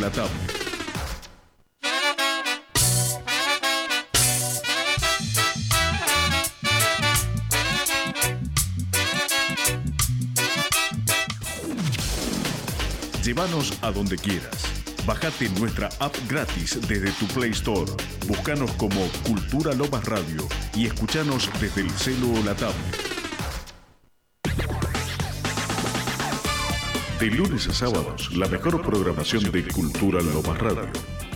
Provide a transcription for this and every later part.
Latam. Llévanos a donde quieras. Bájate nuestra app gratis desde tu Play Store. Búscanos como Cultura Lomas Radio y escuchanos desde el celo o la tablet. De lunes a sábados, la mejor programación de Cultura Lomas Radio.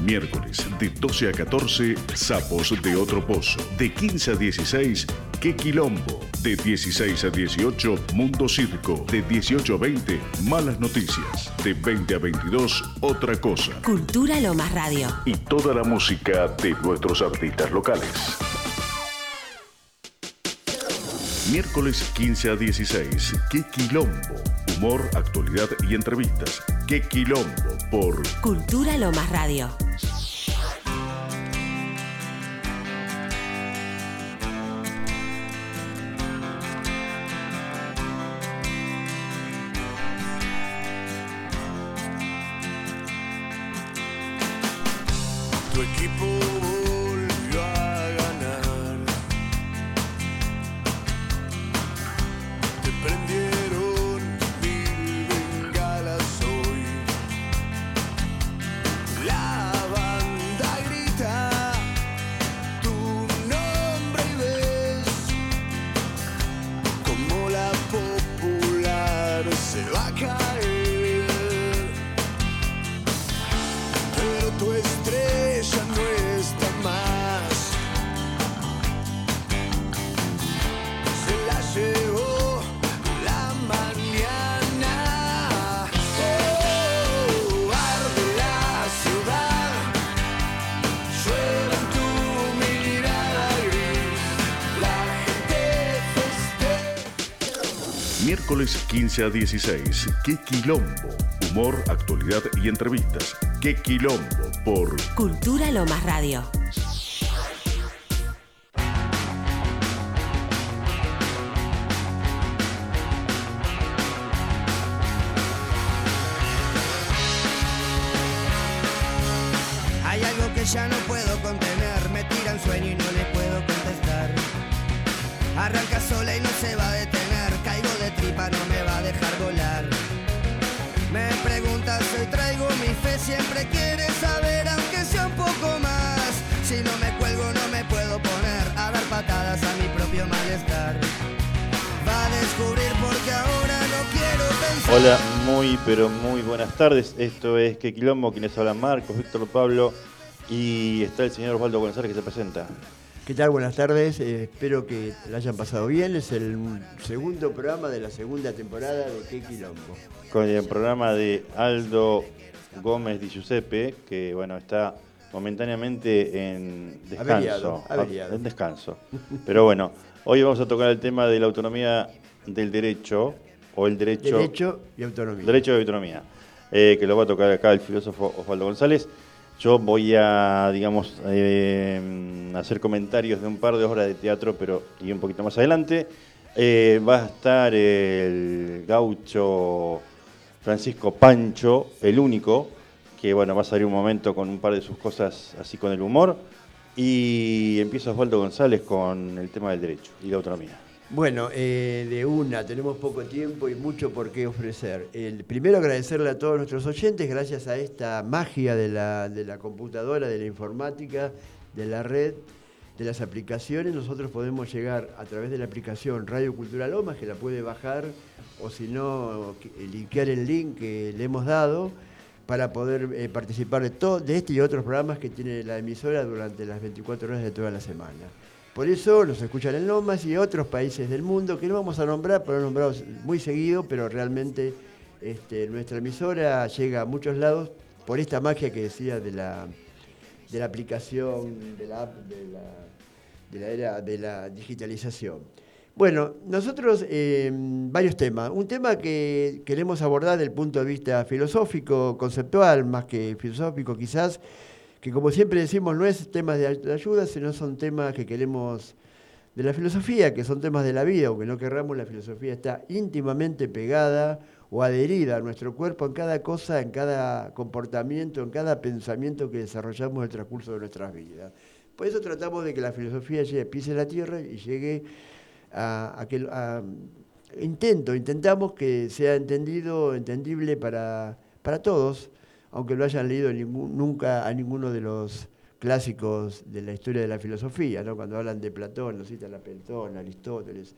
Miércoles, de 12 a 14, Sapos de Otro Pozo. De 15 a 16, Qué Quilombo. De 16 a 18, Mundo Circo. De 18 a 20, Malas Noticias. De 20 a 22, Otra Cosa. Cultura Lomas Radio. Y toda la música de nuestros artistas locales. Miércoles 15 a 16, Qué Quilombo. Humor, actualidad y entrevistas. Qué Quilombo por Cultura Lomas Radio. Festeja. Miércoles 15 a 16, Qué Quilombo. Humor, actualidad y entrevistas. Qué Quilombo por Cultura Lomas Radio. Pero muy buenas tardes. Esto es Que Quilombo, quienes hablan Marcos, Víctor Pablo y está el señor Osvaldo González que se presenta. ¿Qué tal? Buenas tardes. Eh, espero que la hayan pasado bien. Es el segundo programa de la segunda temporada de Qué Quilombo. Con el programa de Aldo Gómez Di Giuseppe, que bueno, está momentáneamente en descanso. Averiado, averiado. En descanso. Pero bueno, hoy vamos a tocar el tema de la autonomía del derecho, o el derecho, Derecho y autonomía. derecho de autonomía, eh, que lo va a tocar acá el filósofo Osvaldo González. Yo voy a, digamos, eh, hacer comentarios de un par de obras de teatro, pero y un poquito más adelante. Eh, va a estar el gaucho Francisco Pancho, el único, que bueno, va a salir un momento con un par de sus cosas así con el humor. Y empieza Osvaldo González con el tema del derecho y la autonomía. Bueno, eh, de una, tenemos poco tiempo y mucho por qué ofrecer. El, primero agradecerle a todos nuestros oyentes, gracias a esta magia de la, de la computadora, de la informática, de la red, de las aplicaciones, nosotros podemos llegar a través de la aplicación Radio Cultura Lomas, que la puede bajar, o si no, que- linkear el link que le hemos dado para poder eh, participar de, todo, de este y otros programas que tiene la emisora durante las 24 horas de toda la semana. Por eso nos escuchan en Lomas y otros países del mundo que no vamos a nombrar, pero lo nombramos muy seguido, pero realmente este, nuestra emisora llega a muchos lados por esta magia que decía de la, de la aplicación, de la app, de la, de la era de la digitalización. Bueno, nosotros eh, varios temas. Un tema que queremos abordar desde el punto de vista filosófico, conceptual, más que filosófico quizás, que como siempre decimos no es temas de ayuda, sino son temas que queremos de la filosofía, que son temas de la vida, aunque no querramos, la filosofía está íntimamente pegada o adherida a nuestro cuerpo en cada cosa, en cada comportamiento, en cada pensamiento que desarrollamos en el transcurso de nuestras vidas. Por eso tratamos de que la filosofía llegue, pise la tierra y llegue a, que a- intento, intentamos que sea entendido, entendible para, para todos, aunque no hayan leído nunca a ninguno de los clásicos de la historia de la filosofía, ¿no? cuando hablan de Platón, nos citan a Platón, a Aristóteles.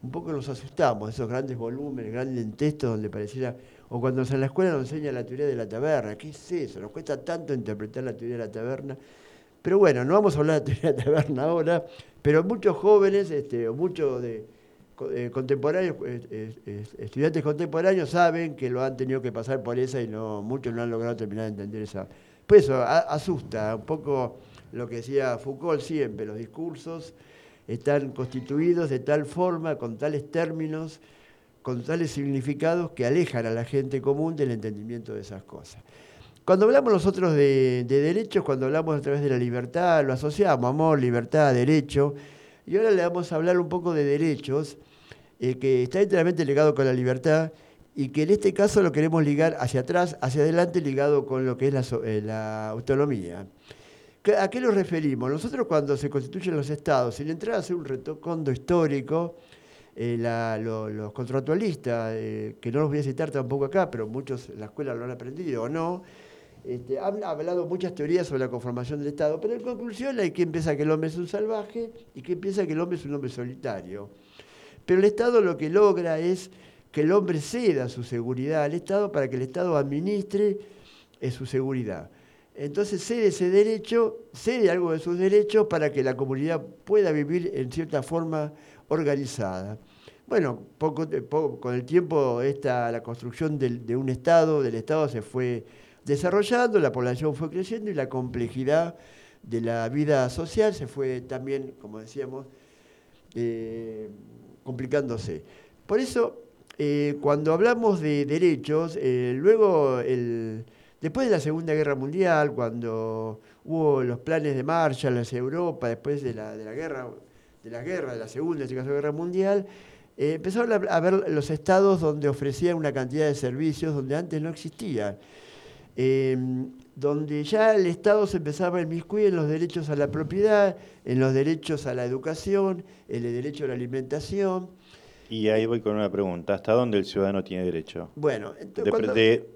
Un poco nos asustamos, esos grandes volúmenes, grandes textos donde pareciera, o cuando en la escuela nos enseña la teoría de la taberna, ¿qué es eso? Nos cuesta tanto interpretar la teoría de la taberna. Pero bueno, no vamos a hablar de la teoría de la taberna ahora, pero muchos jóvenes, este, o muchos de, eh, contemporáneos, eh, eh, estudiantes contemporáneos saben que lo han tenido que pasar por esa y no muchos no han logrado terminar de entender esa. Pues eso asusta un poco lo que decía Foucault siempre, los discursos están constituidos de tal forma, con tales términos, con tales significados que alejan a la gente común del entendimiento de esas cosas. Cuando hablamos nosotros de, de derechos, cuando hablamos a través de la libertad, lo asociamos, amor, libertad, derecho, y ahora le vamos a hablar un poco de derechos, eh, que está enteramente ligado con la libertad, y que en este caso lo queremos ligar hacia atrás, hacia adelante, ligado con lo que es la, eh, autonomía. ¿Qué- ¿A qué nos referimos? Nosotros cuando se constituyen los estados, sin entrar a hacer un retocondo histórico, eh, los contractualistas, eh, que no los voy a citar tampoco acá, pero muchos en la escuela lo han aprendido o no, este, han hablado muchas teorías sobre la conformación del Estado, pero en conclusión hay quien piensa que el hombre es un salvaje y quien piensa que el hombre es un hombre solitario. Pero el Estado lo que logra es que el hombre ceda su seguridad al Estado para que el Estado administre eh, su seguridad. Entonces cede ese derecho, cede algo de sus derechos para que la comunidad pueda vivir en cierta forma organizada. Bueno, poco, con el tiempo esta, la construcción de un Estado, del Estado se fue desarrollando, la población fue creciendo y la complejidad de la vida social se fue también, como decíamos, eh, complicándose. Por eso, eh, cuando hablamos de derechos, eh, luego, el- después de la Segunda Guerra Mundial, cuando hubo los planes de Marshall hacia Europa, después de la, la guerra, de la guerra, de la Segunda, en este caso Guerra Mundial, empezaron a, a ver los estados donde ofrecían una cantidad de servicios donde antes no existían eh, donde ya el Estado se empezaba a inmiscuir en los derechos a la propiedad, en los derechos a la educación, en el derecho a la alimentación. Y ahí voy con una pregunta. ¿Hasta dónde el ciudadano tiene derecho Bueno, entonces, de, cuando, de,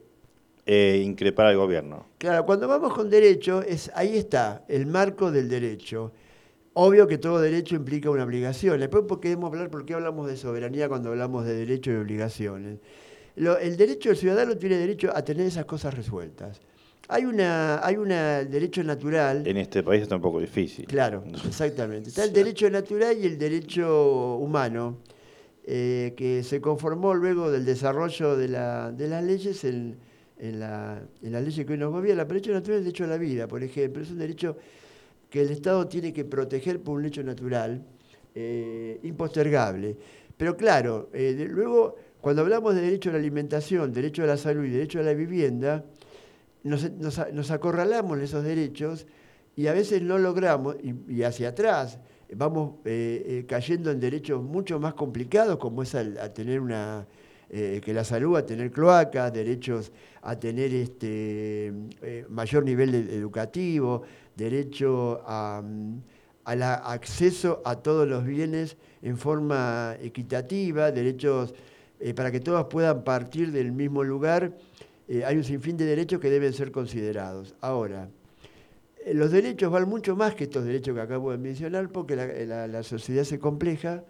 eh, increpar al gobierno? claro, cuando vamos con derecho, es, ahí está el marco del derecho. Obvio que todo derecho implica una obligación. Después podemos hablar por qué hablamos de soberanía cuando hablamos de derecho y obligaciones. Lo- el derecho del ciudadano tiene derecho a tener esas cosas resueltas. Hay una, hay el derecho natural. En este país está un poco difícil. Claro, exactamente. Está el derecho natural y el derecho humano, eh, que se conformó luego del desarrollo de, la- de las leyes en, en la, en las leyes que hoy nos gobiernan. Pero el derecho natural es el derecho a la vida, por ejemplo. Es un derecho que el Estado tiene que proteger por un hecho natural, eh, impostergable. Pero claro, eh, de- luego, cuando hablamos de derecho a la alimentación, derecho a la salud y derecho a la vivienda, nos, acorralamos en esos derechos y a veces no logramos, y, hacia atrás, vamos eh, eh, cayendo en derechos mucho más complicados, como es a, tener una, eh, que la salud, a tener cloacas, derechos a tener este mayor nivel educativo, derecho a, a- acceso a todos los bienes en forma equitativa, derechos eh, para que todos puedan partir del mismo lugar. Eh, hay un sinfín de derechos que deben ser considerados. Ahora, eh, los derechos van mucho más que estos derechos que acabo de mencionar porque la, sociedad se compleja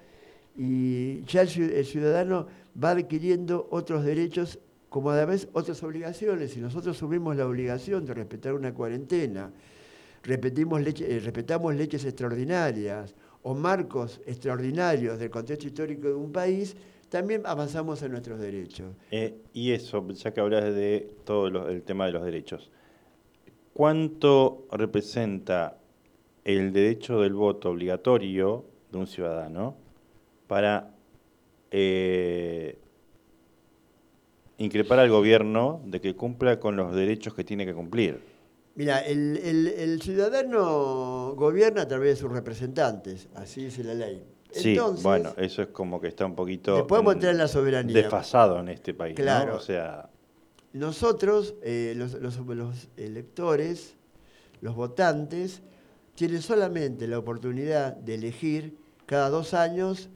y ya el, ciu- el ciudadano va adquiriendo otros derechos como a la vez otras obligaciones. Si nosotros asumimos la obligación de respetar una cuarentena, respetamos leyes extraordinarias o marcos extraordinarios del contexto histórico de un país, también avanzamos en nuestros derechos. Eh, y eso, ya que hablas de todo lo- el tema de los derechos, ¿cuánto representa el derecho del voto obligatorio de un ciudadano para eh, increpar al gobierno de que cumpla con los derechos que tiene que cumplir? Mira, el, el- el ciudadano gobierna a través de sus representantes, así dice la ley. Sí, Entonces, bueno, eso es como que está un poquito en- en la soberanía. desfasado en este país, ¿no? Claro. O sea, Nosotros, eh, los, los- los electores, los votantes, tienen solamente la oportunidad de elegir cada dos años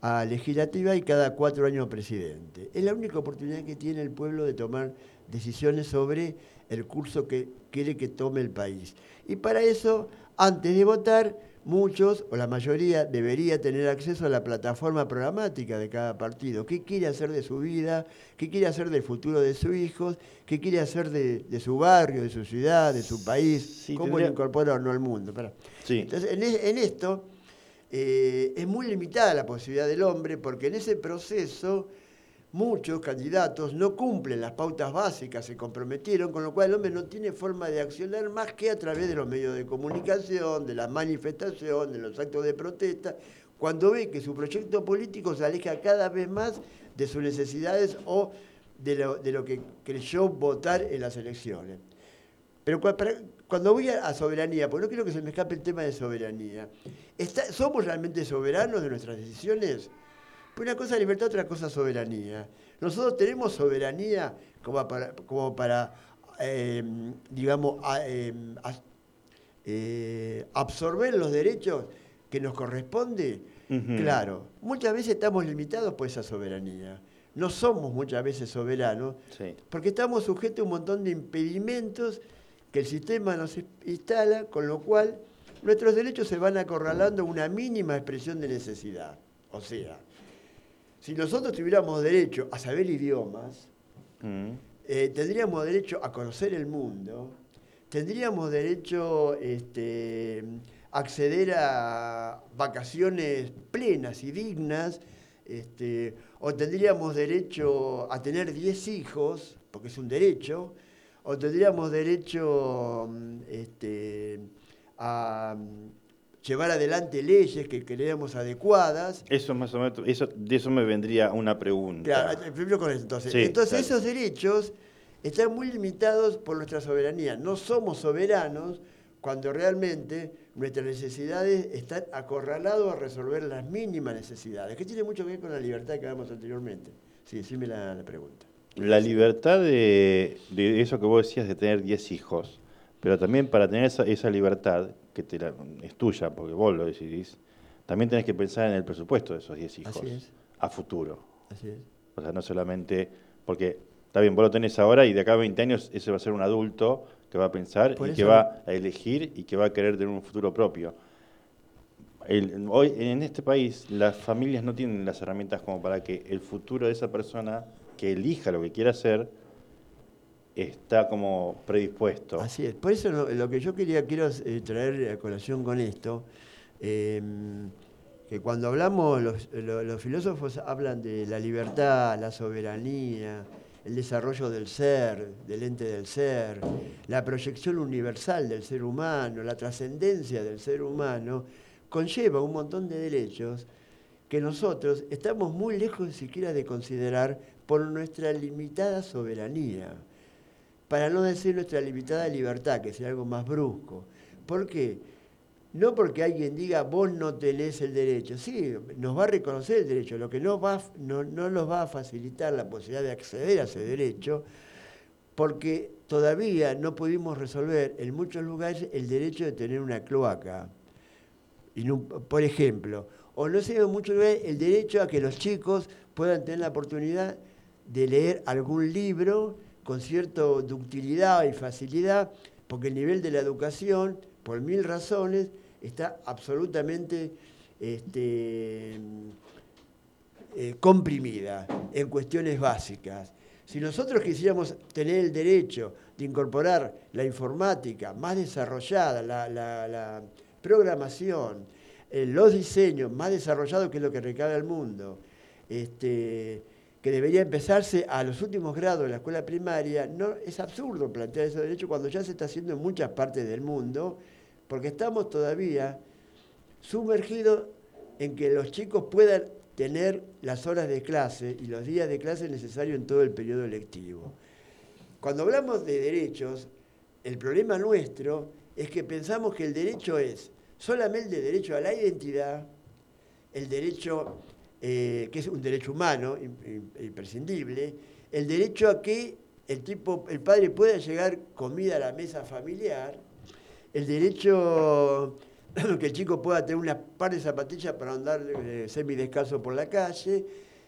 a legislativa y cada cuatro años a presidente. Es la única oportunidad que tiene el pueblo de tomar decisiones sobre el curso que quiere que tome el país. Y para eso, antes de votar, muchos o la mayoría debería tener acceso a la plataforma programática de cada partido. ¿Qué quiere hacer de su vida? ¿Qué quiere hacer del futuro de sus hijos? ¿Qué quiere hacer de, de su barrio, de su ciudad, de su país? Sí, ¿Cómo tendría- no al mundo? Sí. Entonces, en, en esto eh, es muy limitada la posibilidad del hombre porque en ese proceso muchos candidatos no cumplen las pautas básicas, se comprometieron, con lo cual el hombre no tiene forma de accionar más que a través de los medios de comunicación, de la manifestación, de los actos de protesta, cuando ve que su proyecto político se aleja cada vez más de sus necesidades o de lo, de lo que creyó votar en las elecciones. Pero cuando voy a, soberanía, porque no quiero que se me escape el tema de soberanía, ¿somos realmente soberanos de nuestras decisiones? Pues una cosa es libertad, otra cosa es soberanía. Nosotros tenemos soberanía como para, como para eh, digamos, a- eh, eh, absorber los derechos que nos corresponde. Claro, muchas veces estamos limitados por esa soberanía. No somos muchas veces soberanos Sí. porque estamos sujetos a un montón de impedimentos que el sistema nos instala, con lo cual nuestros derechos se van acorralando a una mínima expresión de necesidad. O sea, si nosotros tuviéramos derecho a saber idiomas, Mm. eh, tendríamos derecho a conocer el mundo, tendríamos derecho este, a acceder a vacaciones plenas y dignas, este, o tendríamos derecho a tener 10 hijos, porque es un derecho, o tendríamos derecho mm, este, a llevar adelante leyes que creemos adecuadas, Eso más o menos, eso, de eso me vendría una pregunta. Claro, eh, primero con eso. Entonces, Sí, entonces esos derechos están muy limitados por nuestra soberanía. No somos soberanos cuando realmente nuestras necesidades están acorralados a resolver las mínimas necesidades, que tiene mucho que ver con la libertad que hablamos anteriormente. Sí, decime la, la pregunta. La libertad de, de eso que vos decías de tener 10 hijos, pero también para tener esa, esa libertad, que te la- es tuya porque vos lo decidís, también tenés que pensar en el presupuesto de esos 10 hijos Así es. a futuro. Así es. O sea, no solamente porque, está bien, vos lo tenés ahora y de acá a 20 años ese va a ser un adulto que va a pensar Por y que va a elegir y que va a querer tener un futuro propio. El- hoy en este país las familias no tienen las herramientas como para que el futuro de esa persona que elija lo que quiera hacer está como predispuesto. Así es. Por eso lo, que yo quería quiero eh, traer a colación con esto, eh, que cuando hablamos, los, lo- los filósofos hablan de la libertad, la soberanía, el desarrollo del ser, del ente del ser, la proyección universal del ser humano, la trascendencia del ser humano, conlleva un montón de derechos que nosotros estamos muy lejos siquiera de considerar por nuestra limitada soberanía para no decir nuestra limitada libertad, que sea algo más brusco. ¿Por qué? No porque alguien diga, vos no tenés el derecho. Sí, nos va a reconocer el derecho. Lo que no, va, no, no nos va a facilitar la posibilidad de acceder a ese derecho, porque todavía no pudimos resolver en muchos lugares el derecho de tener una cloaca. Y no- por ejemplo, o no sé en muchos lugares el derecho a que los chicos puedan tener la oportunidad de leer algún libro con cierta ductilidad y facilidad, porque el nivel de la educación, por mil razones, está absolutamente este, eh, comprimida en cuestiones básicas. Si nosotros quisiéramos tener el derecho de incorporar la informática más desarrollada, la, programación, eh, los diseños más desarrollados que es lo que recabe al mundo, este, que debería empezarse a los últimos grados de la escuela primaria, no, es absurdo plantear ese derecho cuando ya se está haciendo en muchas partes del mundo, porque estamos todavía sumergidos en que los chicos puedan tener las horas de clase y los días de clase necesarios en todo el periodo lectivo. Cuando hablamos de derechos, el problema nuestro es que pensamos que el derecho es solamente el derecho a la identidad, el derecho, eh, que es un derecho humano im- im- imprescindible, el derecho a que el tipo, el padre pueda llegar comida a la mesa familiar, el derecho que el chico pueda tener una par de zapatillas para andar eh, semidescalzo por la calle,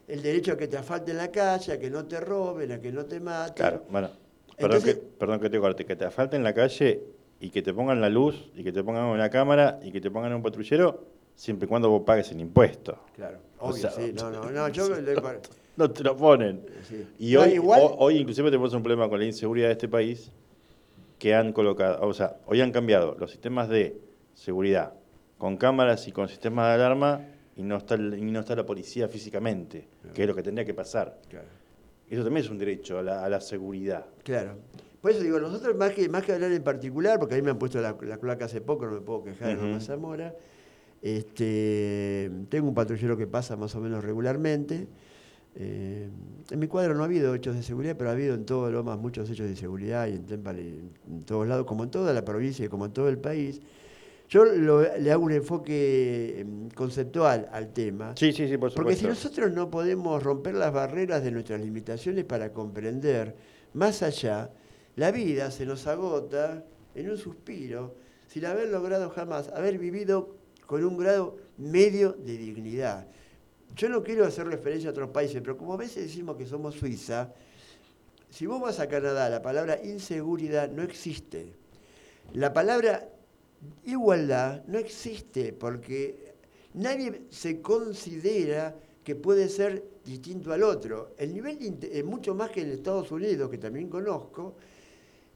el derecho a que te afalte en la calle, a que no te roben, a que no te maten. Claro, bueno. Perdón, Entonces- que, perdón que te corte, que te afalte en la calle y que te pongan la luz y que te pongan una cámara y que te pongan un patrullero siempre y cuando vos pagues el impuesto. Claro, O obvio, sea, sí, no, no, no, yo le- No te lo ponen. Sí. Y No, hoy, igual- ho- hoy inclusive tenemos un problema con la inseguridad de este país que han colocado, o sea, hoy han cambiado los sistemas de seguridad con cámaras y con sistemas de alarma y no está, y no está la policía físicamente, que es lo que tendría que pasar. Claro. Eso también es un derecho a la, a la seguridad. Claro. Por eso digo, nosotros más que, más que hablar en particular, porque a mí me han puesto la, la cloaca hace poco, no me puedo quejar de Ujú. Loma Zamora, este, tengo un patrullero que pasa más o menos regularmente. Eh, en mi cuadro no ha habido hechos de seguridad, pero ha habido en todo Lomas muchos hechos de seguridad y en Temple y en todos lados, como en toda la provincia y como en todo el país. Yo lo- le hago un enfoque em, conceptual al tema. Sí, sí, sí, por supuesto. Porque si nosotros no podemos romper las barreras de nuestras limitaciones para comprender más allá, la vida se nos agota en un suspiro sin haber logrado jamás haber vivido con un grado medio de dignidad. Yo no quiero hacer referencia a otros países, pero como a veces decimos que somos Suiza, si vos vas a Canadá, la palabra inseguridad no existe. La palabra igualdad no existe porque nadie se considera que puede ser distinto al otro. El nivel de mucho más que en Estados Unidos, que también conozco,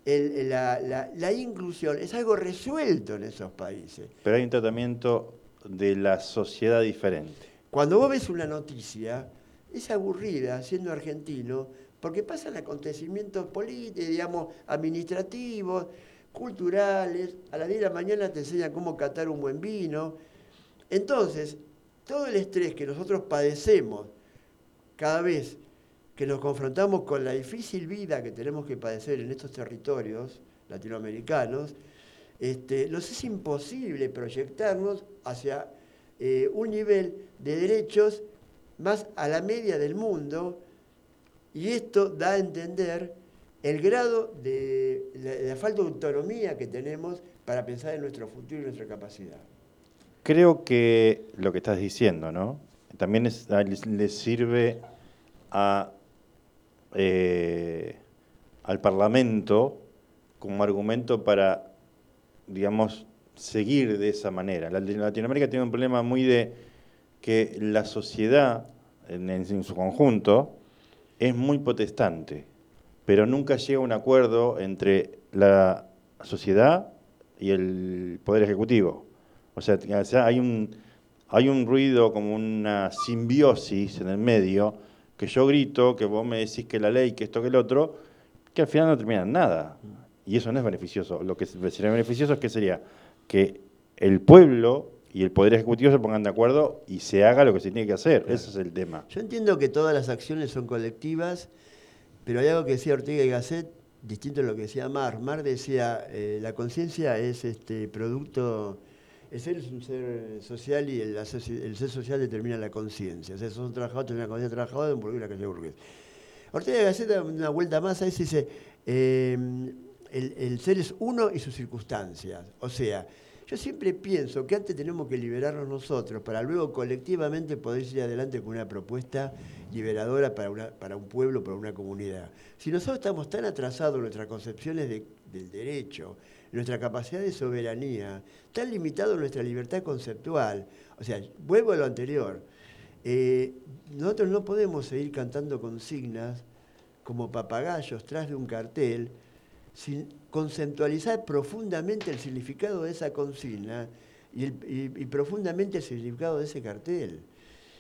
el- la, la- la inclusión es algo resuelto en esos países. Pero hay un tratamiento de la sociedad diferente. Cuando vos ves una noticia, es aburrida siendo argentino, porque pasan acontecimientos políticos, digamos, administrativos, culturales, a las 10 de la mañana te enseñan cómo catar un buen vino. Entonces, todo el estrés que nosotros padecemos cada vez que nos confrontamos con la difícil vida que tenemos que padecer en estos territorios latinoamericanos, este, nos es imposible proyectarnos hacia eh, un nivel de derechos más a la media del mundo y esto da a entender el grado de la, falta de autonomía que tenemos para pensar en nuestro futuro y nuestra capacidad. Creo que lo que estás diciendo, ¿no? También les sirve a, eh, al Parlamento como argumento para, digamos, seguir de esa manera. La- Latinoamérica tiene un problema muy de que la sociedad, en, su conjunto, es muy potestante, pero nunca llega a un acuerdo entre la sociedad y el Poder Ejecutivo. O sea, hay un, hay un ruido como una simbiosis en el medio, que yo grito, que vos me decís que la ley, que esto, que el otro, que al final no termina en nada. Y eso no es beneficioso. Lo que sería beneficioso es que sería que el pueblo y el Poder Ejecutivo se pongan de acuerdo y se haga lo que se tiene que hacer. Ese es el tema. Yo entiendo que todas las acciones son colectivas, pero hay algo que decía Ortega y Gasset, distinto a lo que decía Mar. Mar decía, eh, la conciencia es este producto, el ser es un ser social y el, ser social determina la conciencia. O sea, sos un trabajador, tenés una conciencia trabajadora, un burgués, una calle burgués. Ortega y Gasset una vuelta más a eso dice, eh, el, ser es uno y sus circunstancias. O sea, yo siempre pienso que antes tenemos que liberarnos nosotros para luego colectivamente poder ir adelante con una propuesta liberadora para, una- para un pueblo, para una comunidad. Si nosotros estamos tan atrasados en nuestras concepciones de- del derecho, nuestra capacidad de soberanía, tan limitado nuestra libertad conceptual, o sea, vuelvo a lo anterior, eh, nosotros no podemos seguir cantando consignas como papagayos tras de un cartel sin conceptualizar profundamente el significado de esa consigna y, profundamente el significado de ese cartel.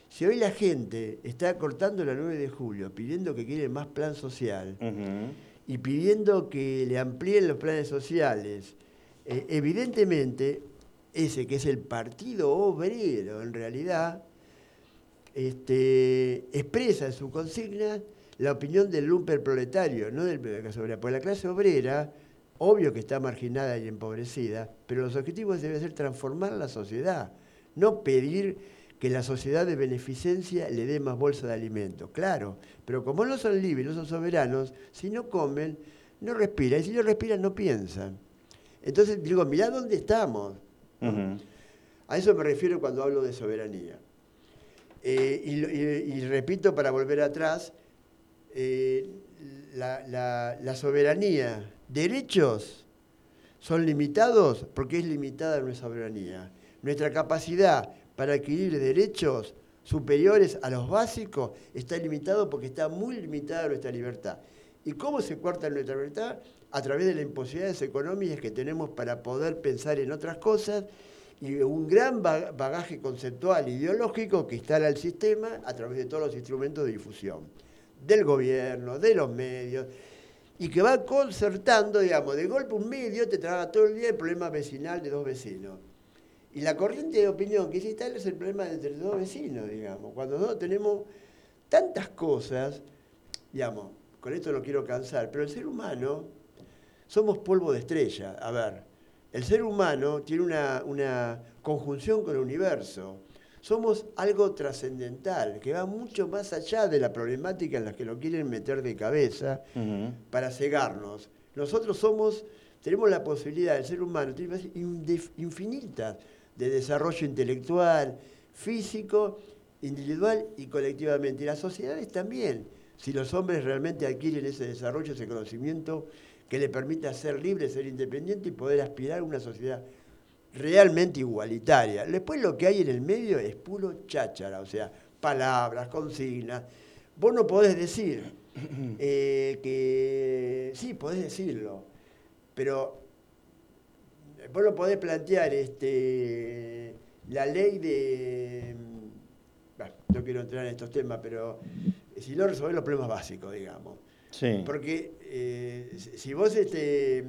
Si hoy la gente está cortando la 9 de julio pidiendo que quiere más plan social. Y pidiendo que le amplíen los planes sociales, eh, evidentemente ese que es el partido obrero en realidad, este, expresa en su consigna la opinión del lumper proletario, no del de la clase obrera. Porque la clase obrera, obvio que está marginada y empobrecida, pero los objetivos deben ser transformar la sociedad, no pedir que la sociedad de beneficencia le dé más bolsa de alimentos. Claro, pero como no son libres, no son soberanos, si no comen, no respiran. Y si no respiran, no piensan. Entonces digo, mirá dónde estamos. A eso me refiero cuando hablo de soberanía. Eh, y, lo- y- y repito para volver atrás, eh, la, la- la soberanía, derechos son limitados porque es limitada nuestra soberanía. Nuestra capacidad para adquirir derechos superiores a los básicos está limitado porque está muy limitada nuestra libertad. ¿Y cómo se corta nuestra libertad? A través de las imposibilidades económicas que tenemos para poder pensar en otras cosas y un gran ba- bagaje conceptual e ideológico que instala el sistema a través de todos los instrumentos de difusión, del gobierno, de los medios, y que va concertando, digamos, de golpe un medio te traga todo el día el problema vecinal de dos vecinos. Y la corriente de opinión que se instala es el problema entre dos vecinos, digamos. Cuando no tenemos tantas cosas, digamos, con esto no quiero cansar, pero el ser humano somos polvo de estrella. A ver, el ser humano tiene una, una conjunción con el universo. Somos algo trascendental, que va mucho más allá de la problemática en la que lo quieren meter de cabeza para cegarnos. Nosotros somos, tenemos la posibilidad, el ser humano tiene infinitas de desarrollo intelectual, físico, individual y colectivamente. Y las sociedades también, si los hombres realmente adquieren ese desarrollo, ese conocimiento que le permita ser libre, ser independiente y poder aspirar a una sociedad realmente igualitaria. Después lo que hay en el medio es puro cháchara, o sea, palabras, consignas. Vos no podés decir eh, que, sí, podés decirlo, pero vos no podés plantear este, la ley de... Bueno, no quiero entrar en estos temas, pero si no resolver los problemas básicos, digamos. Sí. Porque eh, si vos este,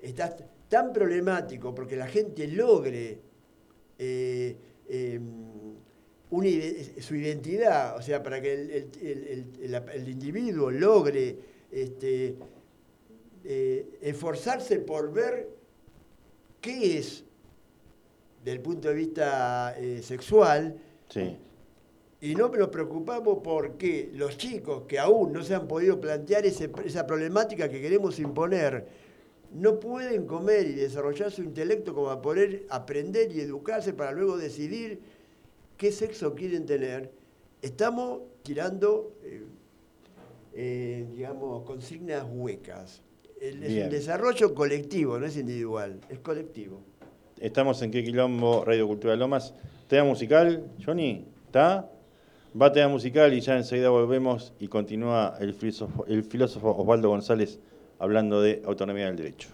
estás tan problemático porque la gente logre eh, eh, una ide- su identidad, o sea, para que el, el- el- individuo logre este, eh, esforzarse por ver qué es, desde el punto de vista eh, sexual, Sí. y no nos preocupamos porque los chicos que aún no se han podido plantear ese- esa problemática que queremos imponer, no pueden comer y desarrollar su intelecto como para poder aprender y educarse para luego decidir qué sexo quieren tener, estamos tirando, eh, eh, digamos, consignas huecas. El- es un desarrollo colectivo, no es individual, es colectivo. Estamos en Qué Quilombo, Radio Cultura Lomas. Tema musical, Johnny, ¿está? Va tema musical y ya enseguida volvemos y continúa el filósofo, el filósofo Osvaldo González hablando de autonomía del derecho.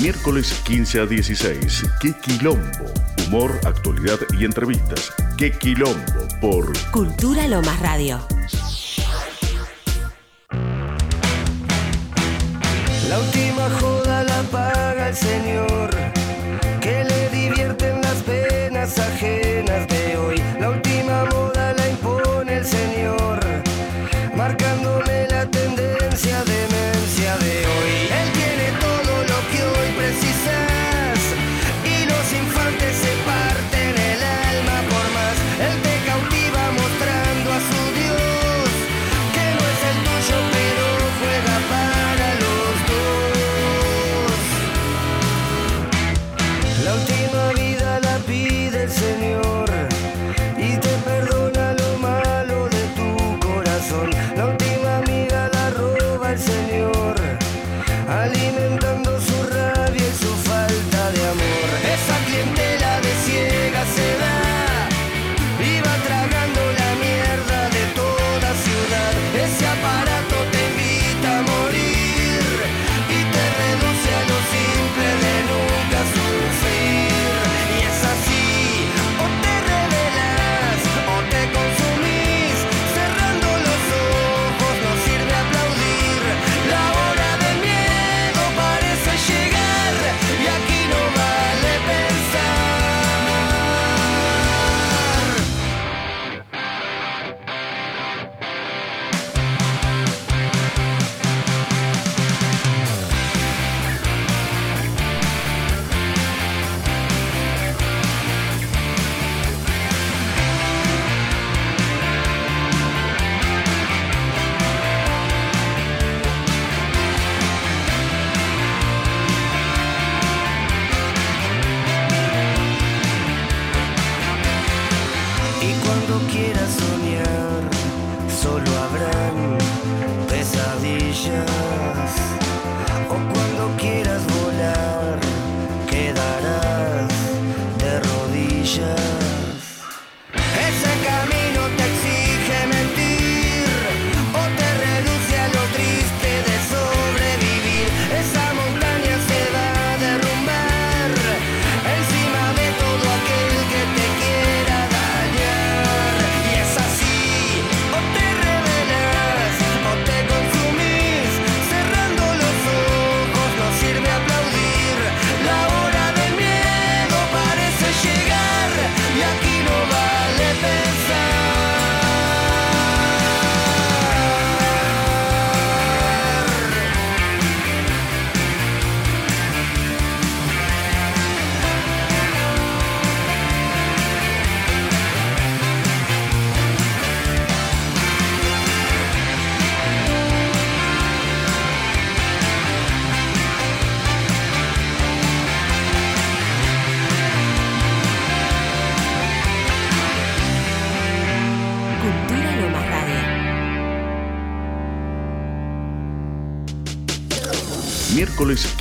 Miércoles 15 a 16. ¡Qué quilombo! Humor, actualidad y entrevistas. ¡Qué quilombo! Por Cultura Lomas Radio. Última joda la paga el Señor,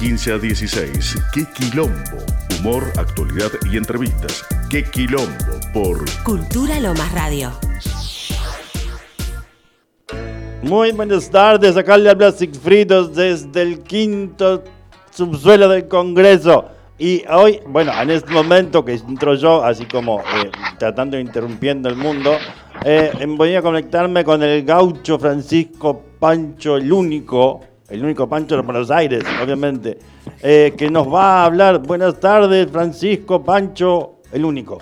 15 a 16. ¡Qué quilombo! Humor, actualidad y entrevistas. ¡Qué quilombo! Por Cultura Lomas Radio. Muy buenas tardes, acá le habla Sigfridos desde el quinto subsuelo del Congreso. Y hoy, bueno, en este momento que entro yo, así como eh, tratando de interrumpiendo el mundo, eh, voy a conectarme con el gaucho Francisco Pancho, el único, el único Pancho de Buenos Aires, obviamente, eh, que nos va a hablar. Buenas tardes, Francisco Pancho, el único.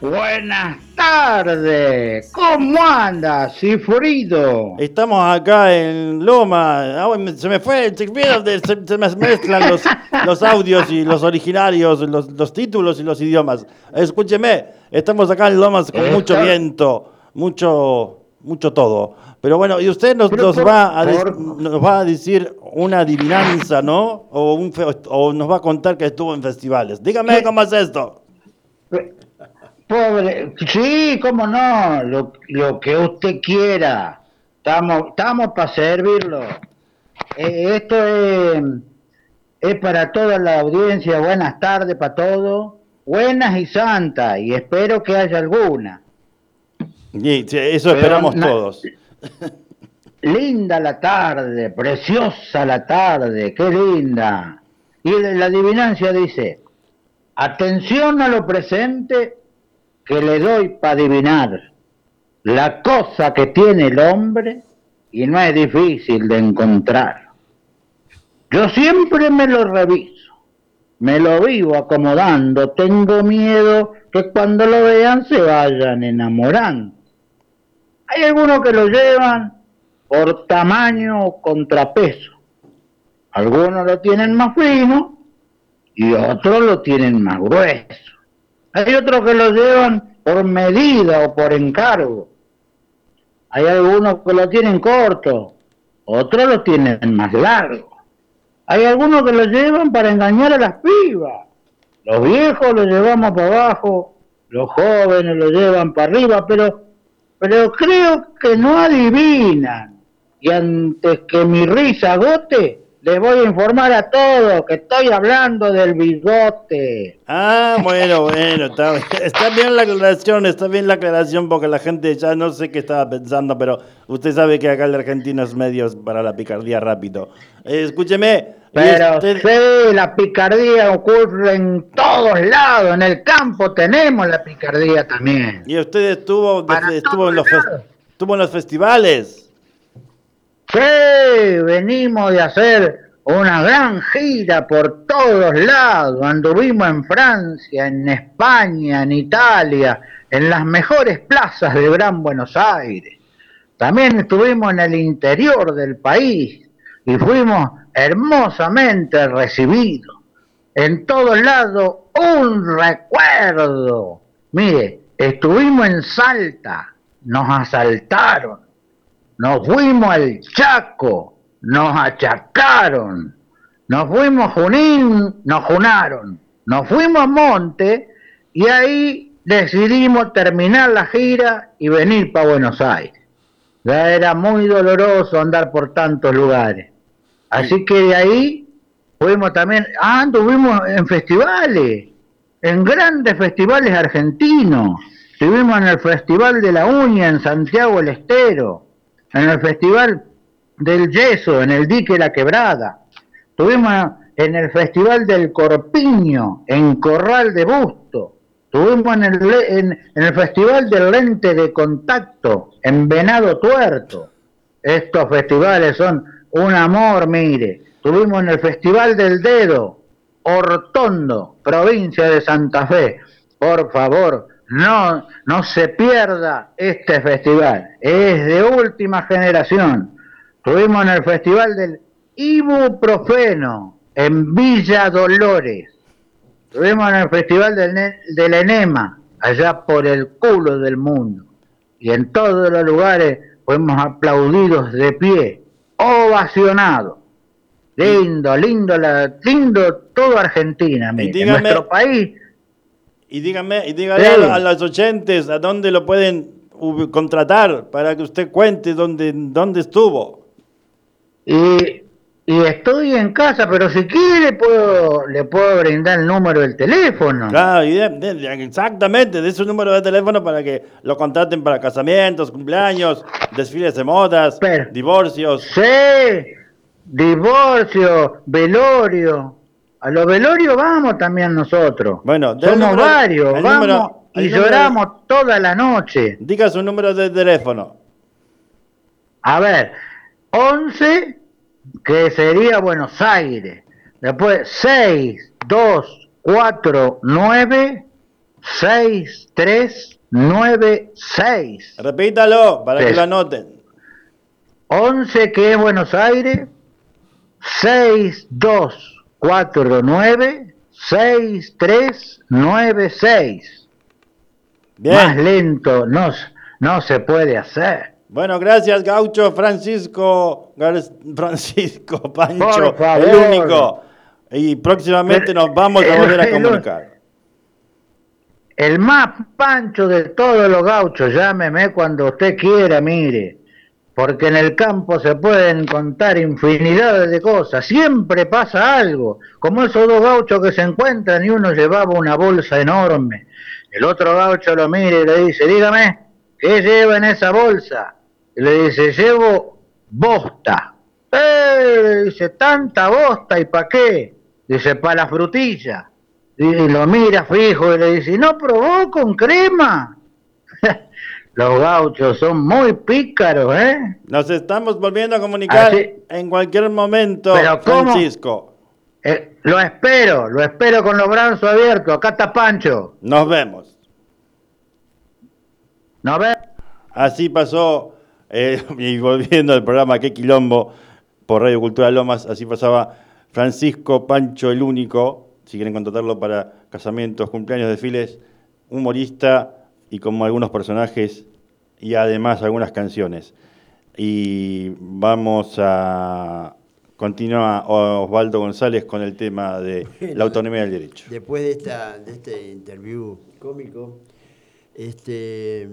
Buenas tardes, ¿cómo andas, Cifrido? Estamos acá en Loma. Ah, se me fue, se, se- me mezclan los, los audios y los originarios, los, los títulos y los idiomas. Escúcheme, estamos acá en Lomas con mucho viento, mucho, mucho todo. Pero bueno, y usted nos, Pero nos por- va a por- nos va a decir una adivinanza, ¿no? O, un fe- o nos va a contar que estuvo en festivales. Dígame ¿Qué? cómo es esto. Pobre, sí, cómo no, lo, lo que usted quiera. Estamos, estamos para servirlo. Eh, esto es, es para toda la audiencia, buenas tardes para todos, buenas y santas, y espero que haya alguna. Y, eso esperamos todos. Linda la tarde, preciosa la tarde, qué linda. Y la la adivinancia dice, atención a lo presente que le doy para adivinar la cosa que tiene el hombre y no es difícil de encontrar. Yo siempre me lo reviso, me lo vivo acomodando, tengo miedo que cuando lo vean se vayan enamorando. Hay algunos que lo llevan por tamaño o contrapeso. Algunos lo tienen más fino y otros lo tienen más grueso. Hay otros que lo llevan por medida o por encargo. Hay algunos que lo tienen corto, otros lo tienen más largo. Hay algunos que lo llevan para engañar a las pibas. Los viejos lo llevamos para abajo, los jóvenes lo llevan para arriba, pero, pero creo que no adivinan. Y antes que mi risa agote, les voy a informar a todos que estoy hablando del bigote. Ah, bueno, bueno, está, está bien la aclaración, está bien la aclaración porque la gente ya no sé qué estaba pensando, pero usted sabe que acá en la Argentina es medios para la picardía rápido. Eh, escúcheme. Pero usted- sí, la picardía ocurre en todos lados. En el campo tenemos la picardía también. Y usted estuvo, estuvo, en los estuvo en los festivales. Sí, venimos de hacer una gran gira por todos lados. Anduvimos en Francia, en España, en Italia, en las mejores plazas de Gran Buenos Aires. También estuvimos en el interior del país y fuimos hermosamente recibidos. En todos lados un recuerdo. Mire, estuvimos en Salta, nos asaltaron. Nos fuimos al Chaco, nos achacaron. Nos fuimos a Junín, nos junaron. Nos fuimos a Monte y ahí decidimos terminar la gira y venir para Buenos Aires. Ya era muy doloroso andar por tantos lugares. Así que de ahí fuimos también, ah, anduvimos en festivales, en grandes festivales argentinos. Estuvimos en el Festival de la Uña en Santiago del Estero, en el Festival del Yeso, en el Dique La Quebrada. Estuvimos en el Festival del Corpiño, en Corral de Busto. Estuvimos en el, en, en el Festival del Lente de Contacto, en Venado Tuerto. Estos festivales son un amor, mire. Estuvimos en el Festival del Dedo, Hortondo, provincia de Santa Fe. Por favor, no, no se pierda este festival. Es de última generación. Estuvimos en el Festival del Ibuprofeno, en Villa Dolores. Estuvimos en el Festival del, del Enema, allá por el culo del mundo. Y en todos los lugares fuimos aplaudidos de pie, ovacionados. Lindo, lindo, la, lindo todo Argentina, mire. dígame- Nuestro país Y dígame, y dígale Sí. a, a los oyentes a dónde lo pueden contratar para que usted cuente dónde, dónde estuvo. Y y estoy en casa, pero si quiere puedo, le puedo brindar el número del teléfono. Claro, y de- de- exactamente, de su número de teléfono para que lo contraten para casamientos, cumpleaños, desfiles de modas, Pero- divorcios. Sí, divorcio, velorio. A los velorios vamos también nosotros. Bueno, somos número- varios, vamos número- y número lloramos toda la noche. Diga su número de teléfono. A ver, 11, que sería Buenos Aires. Después 6, 2, 4, 9, 6, 3, 9, 6. Repítalo para que lo anoten. 11 que es Buenos Aires, 6, 2, 4, 9, 6, 3, 9, 6. Más Bien. lento no, no se puede hacer. Bueno, gracias, Gaucho Francisco, Francisco Pancho, el único. Y próximamente Pero- nos vamos a el- volver a el- comunicar. El más pancho de todos los gauchos, llámeme cuando usted quiera, mire. Porque en el campo se pueden contar infinidades de cosas. Siempre pasa algo. Como esos dos gauchos que se encuentran y uno llevaba una bolsa enorme. El otro gaucho lo mira y le dice, dígame, ¿qué lleva en esa bolsa? Y le dice, llevo bosta. ¡Eh! Dice, tanta bosta, ¿y para qué? Dice, para la frutilla. Y lo mira fijo y le dice, ¿no probó con crema? Los gauchos son muy pícaros, ¿eh? Nos estamos volviendo a comunicar Así- en cualquier momento, Pero. Francisco. Eh, Lo espero, lo espero con los brazos abiertos. Acá está Pancho. Nos vemos. ¿No ves? Así pasó, eh, y volviendo al programa Qué Quilombo por Radio Cultura Lomas, así pasaba Francisco Pancho el Único, si quieren contratarlo para casamientos, cumpleaños, desfiles, humorista y como algunos personajes y además algunas canciones. Y vamos a continuar Osvaldo González con el tema de la autonomía del derecho. Después de, esta, de este interview cómico, este,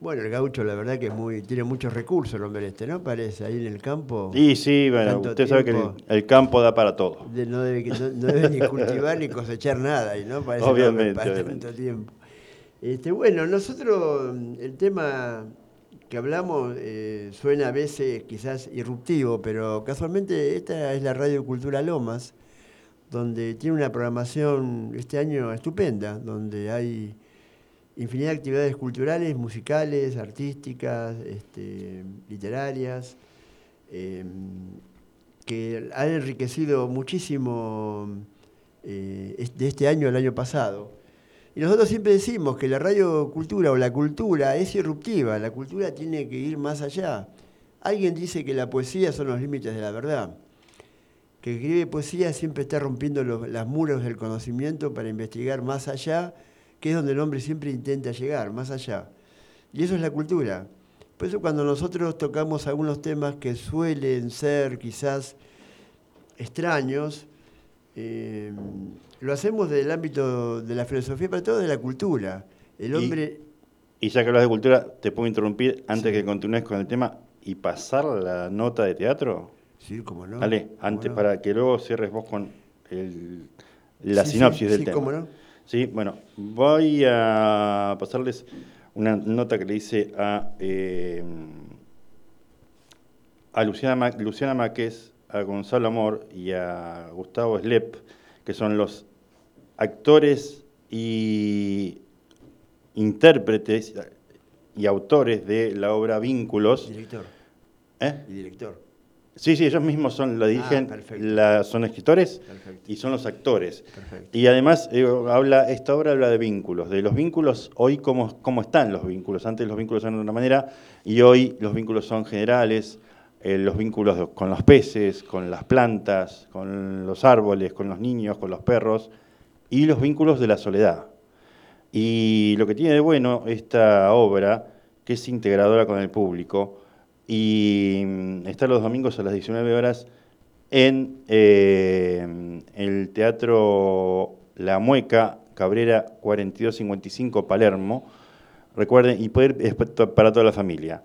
bueno, el gaucho la verdad que es muy, tiene muchos recursos el hombre este, ¿no? Parece, ahí en el campo. Y sí, bueno, usted sabe que el, campo da para todo. de- no, debe, que- no- no debe ni cultivar ni cosechar nada, y ¿no? Parece Obviamente, para obviamente. tanto tiempo. Este, bueno, nosotros, el tema que hablamos eh, suena a veces quizás irruptivo, pero casualmente esta es la Radio Cultura Lomas, donde tiene una programación este año estupenda, donde hay infinidad de actividades culturales, musicales, artísticas, este, literarias, eh, que han enriquecido muchísimo eh, de este año al año pasado. Y nosotros siempre decimos que la radiocultura o la cultura es irruptiva, la cultura tiene que ir más allá. Alguien dice que la poesía son los límites de la verdad, que escribe poesía siempre está rompiendo los, las muros del conocimiento para investigar más allá, que es donde el hombre siempre intenta llegar, más allá. Y eso es la cultura. Por eso cuando nosotros tocamos algunos temas que suelen ser quizás extraños, eh, lo hacemos del ámbito de la filosofía, pero todo de la cultura. El Y- hombre... Y ya que hablas de cultura, te puedo interrumpir antes que continúes con el tema y pasar la nota de teatro. Sí, cómo no. Dale, cómo antes no. para que luego cierres vos con el- la Sí, sinopsis sí, del sí, tema. cómo no. Sí, bueno, voy a pasarles una nota que le hice a, eh, a Luciana, Ma- Luciana Máquez, a Gonzalo Amor y a Gustavo Slep, que son los actores y intérpretes y autores de la obra Vínculos. Director. ¿Eh? Y director. Sí, sí, ellos mismos son, la dirigen, Ah, perfecto. la- son escritores Perfecto. y son los actores. Perfecto. Y además, eh, habla, esta obra habla de vínculos, de los vínculos, hoy cómo, cómo están los vínculos. Antes los vínculos eran de una manera y hoy los vínculos son generales, eh, los vínculos con los peces, con las plantas, con los árboles, con los niños, con los perros, y los vínculos de la soledad. Y lo que tiene de bueno esta obra, que es integradora con el público, y mm, está los domingos a las 19 horas en eh, el Teatro La Mueca, Cabrera 4255, Palermo. Recuerden, y poder es pa- para toda la familia.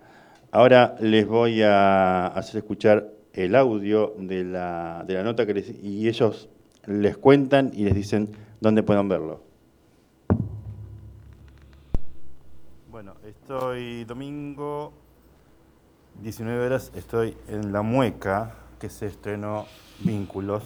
Ahora les voy a hacer escuchar el audio de la, de la nota que les- y ellos les cuentan y les dicen dónde pueden verlo. Bueno, estoy domingo 19 horas, estoy en La Mueca, que se estrenó Vínculos,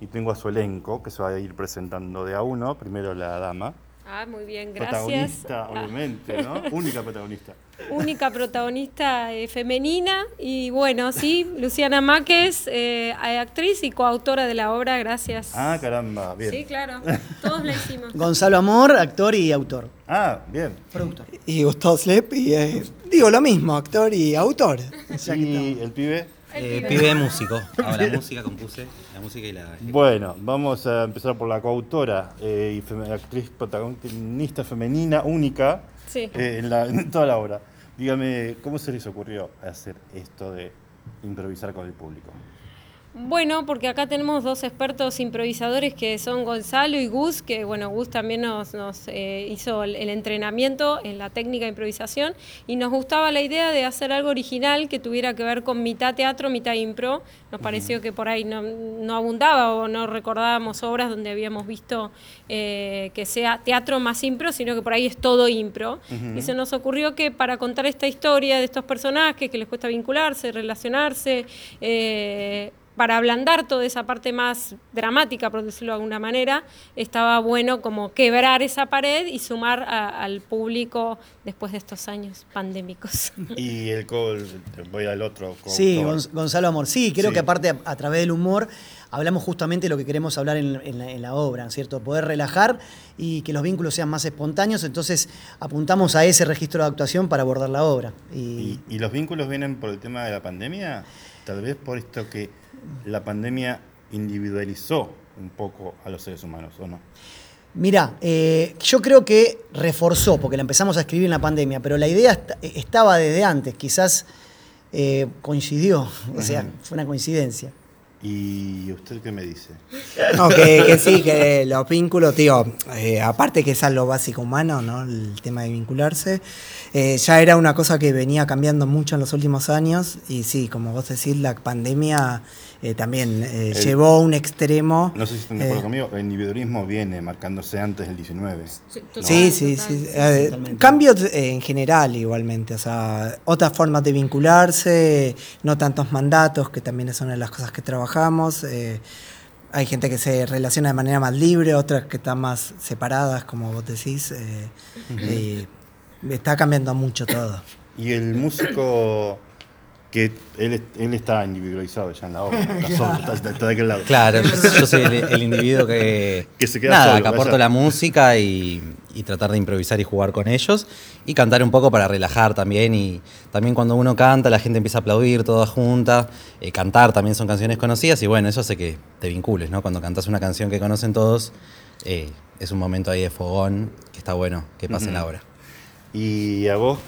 y tengo a su elenco, que se va a ir presentando de a uno, primero la dama, Ah, muy bien, gracias. protagonista, Ah, obviamente, ¿no? Única protagonista. única protagonista eh, femenina y bueno, sí, Luciana Máquez, eh, actriz y coautora de la obra, gracias. Ah, caramba, bien. Sí, claro, todos la hicimos. Gonzalo Amor, actor y autor. Ah, bien. Productor. Y Gustavo Slep, y eh, digo lo mismo, actor y autor. Y el pibe. Eh, pibe músico. Hago la música, compuse la música y la. Bueno, vamos a empezar por la coautora eh, y actriz protagonista femenina única Sí. eh, en, la- en toda la obra. Dígame, ¿cómo se les ocurrió hacer esto de improvisar con el público? Bueno, porque acá tenemos dos expertos improvisadores que son Gonzalo y Gus, que bueno, Gus también nos, nos, eh, hizo el, el entrenamiento en la técnica de improvisación y nos gustaba la idea de hacer algo original que tuviera que ver con mitad teatro, mitad impro. Nos pareció que por ahí no, no abundaba o no recordábamos obras donde habíamos visto eh, que sea teatro más impro, sino que por ahí es todo impro. Y se nos ocurrió que para contar esta historia de estos personajes que les cuesta vincularse, relacionarse, eh, para ablandar toda esa parte más dramática, por decirlo de alguna manera, estaba bueno como quebrar esa pared y sumar a- al público después de estos años pandémicos. Y el co- voy al otro. Sí, Gonzalo Amor. Sí, creo Sí. que aparte a, a través del humor hablamos justamente de lo que queremos hablar en, en la, en la obra, ¿no es ¿cierto? Poder relajar y que los vínculos sean más espontáneos, entonces apuntamos a ese registro de actuación para abordar la obra. Y, ¿Y los vínculos vienen por el tema de la pandemia? Tal vez por esto que la pandemia individualizó un poco a los seres humanos, ¿o no? Mira, eh, yo creo que reforzó, porque la empezamos a escribir en la pandemia, pero la idea est- estaba desde antes, quizás eh, coincidió, o sea, fue una coincidencia. ¿Y usted qué me dice? No, que, que sí, que los vínculos, tío, eh, aparte que es algo básico humano, ¿no? El tema de vincularse, eh, ya era una cosa que venía cambiando mucho en los últimos años y sí, como vos decís, la pandemia eh, también eh, El- llevó a un extremo. No sé si están de acuerdo eh, conmigo, el individualismo viene marcándose antes del 19. Sí, sí, sí. Eh, cambios eh, en general igualmente, o sea, otras formas de vincularse, no tantos mandatos, que también es una de las cosas que trabajamos. eh, hay gente que se relaciona de manera más libre, otras que están más separadas, como vos decís. eh, y está cambiando mucho todo. Y el músico que él, él está individualizado ya en la obra, está, solo, está, está- está de aquel lado. Claro, yo, yo soy el, el individuo que, Que se queda nada, solo, que aporto vaya. la música y, y tratar de improvisar y jugar con ellos y cantar un poco para relajar también y también cuando uno canta la gente empieza a aplaudir toda junta, eh, cantar también son canciones conocidas y bueno, eso hace que te vincules, ¿no? Cuando cantas una canción que conocen todos eh, es un momento ahí de fogón que está bueno que pase en la obra. ¿Y a vos